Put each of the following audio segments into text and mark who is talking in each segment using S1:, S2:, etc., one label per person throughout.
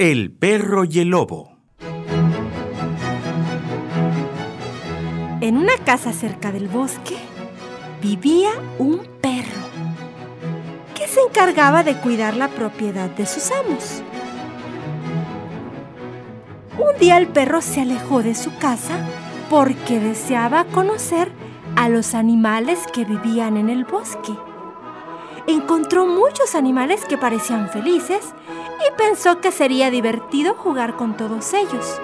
S1: El perro y el lobo.
S2: En una casa cerca del bosque vivía un perro que se encargaba de cuidar la propiedad de sus amos. Un día el perro se alejó de su casa porque deseaba conocer a los animales que vivían en el bosque. Encontró muchos animales que parecían felices y pensó que sería divertido jugar con todos ellos.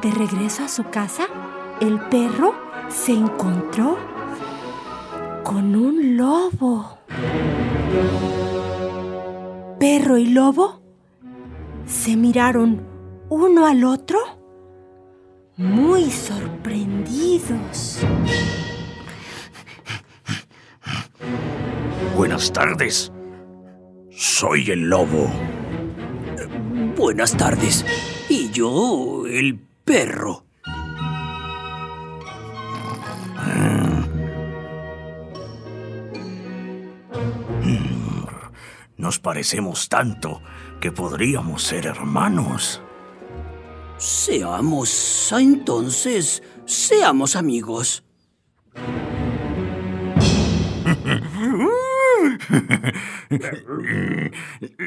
S2: De regreso a su casa, el perro se encontró con un lobo. Perro y lobo se miraron uno al otro muy sorprendidos.
S3: Buenas tardes. Soy el lobo.
S4: Buenas tardes. Y yo, el perro.
S3: Nos parecemos tanto que podríamos ser hermanos.
S4: Seamos, entonces, seamos amigos.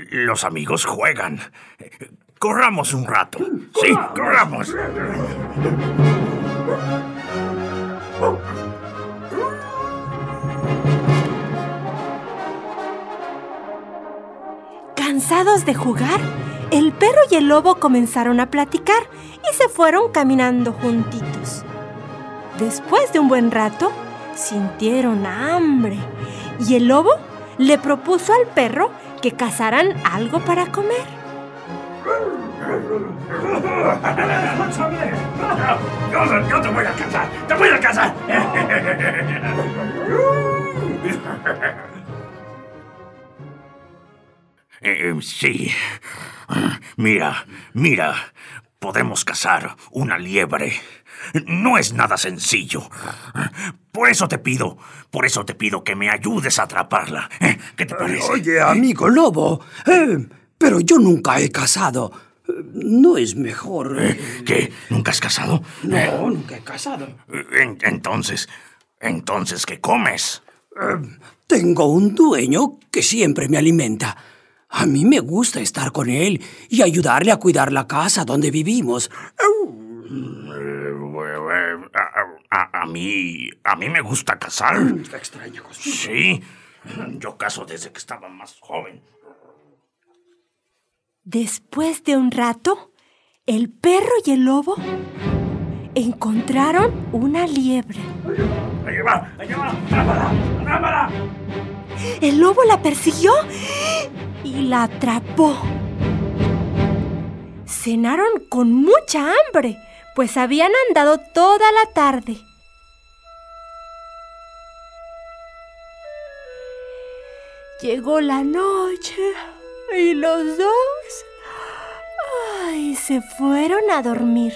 S3: Los amigos juegan. Corramos un rato. Sí, corramos.
S2: Cansados de jugar, el perro y el lobo comenzaron a platicar y se fueron caminando juntitos. Después de un buen rato, sintieron hambre y el lobo le propuso al perro que cazaran algo para comer.
S3: Yo, te voy a cazar, te voy a cazar. Eh, sí. Mira, mira, podemos cazar una liebre. No es nada sencillo. Por eso te pido, por eso te pido que me ayudes a atraparla. ¿Eh? ¿Qué te parece?
S4: Oye, amigo lobo, eh, pero yo nunca he casado. ¿No es mejor?
S3: Eh, ¿Qué? ¿Nunca has casado?
S4: No, nunca he casado.
S3: En- entonces, entonces, ¿qué comes?
S4: Tengo un dueño que siempre me alimenta. A mí me gusta estar con él y ayudarle a cuidar la casa donde vivimos.
S3: A, a- a mí, a mí me gusta cazar.
S4: Está extraña cosa.
S3: Sí, yo cazo desde que estaba más joven.
S2: Después de un rato, el perro y el lobo encontraron una liebre.
S3: ¡Ahí va! ¡Ahí va! ¡Atrápala! ¡Atrápala!
S2: El lobo la persiguió y la atrapó. Cenaron con mucha hambre, pues habían andado toda la tarde. Llegó la noche y los dos ay, se fueron a dormir.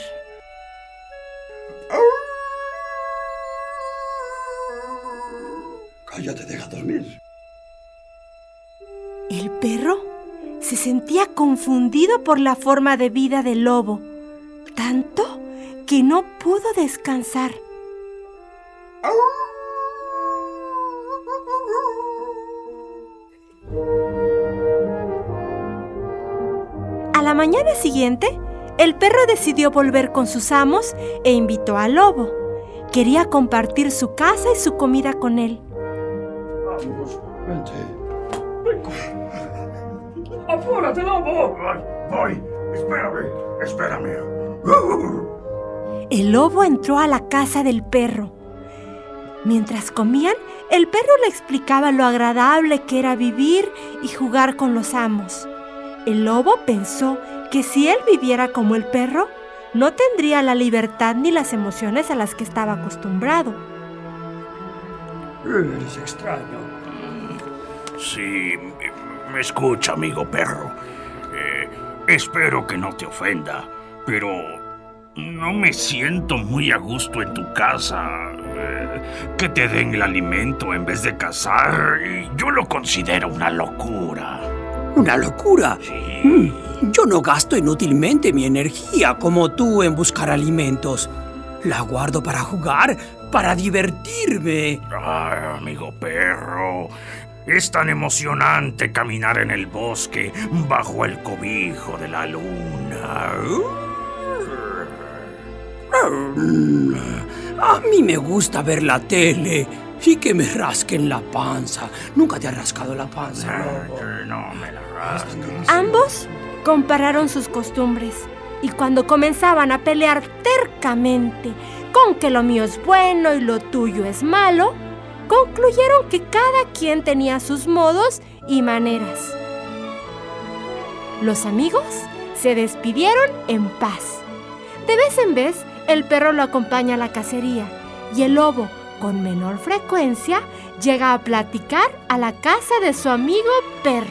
S4: Cállate, deja dormir.
S2: El perro se sentía confundido por la forma de vida del lobo, tanto que no pudo descansar. A la mañana siguiente, el perro decidió volver con sus amos e invitó al lobo. Quería compartir su casa y su comida con él.
S3: ¡Apúrate, lobo! Voy, voy. Espérame, espérame.
S2: El lobo entró a la casa del perro. Mientras comían, el perro le explicaba lo agradable que era vivir y jugar con los amos. El lobo pensó que si él viviera como el perro, no tendría la libertad ni las emociones a las que estaba acostumbrado.
S4: Eres extraño.
S3: Sí, me escucha, amigo perro. Eh, espero que no te ofenda, pero no me siento muy a gusto en tu casa. Eh, que te den el alimento en vez de cazar, yo lo considero una locura.
S4: ¿Una locura?
S3: Sí.
S4: Mm, yo no gasto inútilmente mi energía como tú en buscar alimentos. La guardo para jugar, para divertirme.
S3: Ay, amigo perro. Es tan emocionante caminar en el bosque bajo el cobijo de la luna.
S4: A mí me gusta ver la tele y que me rasquen la panza. Nunca te ha rascado la panza, lobo.
S3: No me la rasques.
S2: Ambos compararon sus costumbres y cuando comenzaban a pelear tercamente con que lo mío es bueno y lo tuyo es malo, concluyeron que cada quien tenía sus modos y maneras. Los amigos se despidieron en paz. De vez en vez, el perro lo acompaña a la cacería y el lobo, con menor frecuencia, llega a platicar a la casa de su amigo perro.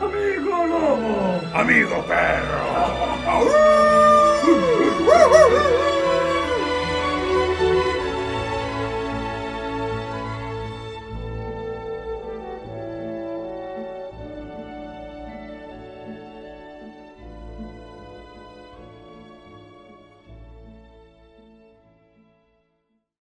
S3: Amigo lobo, amigo perro.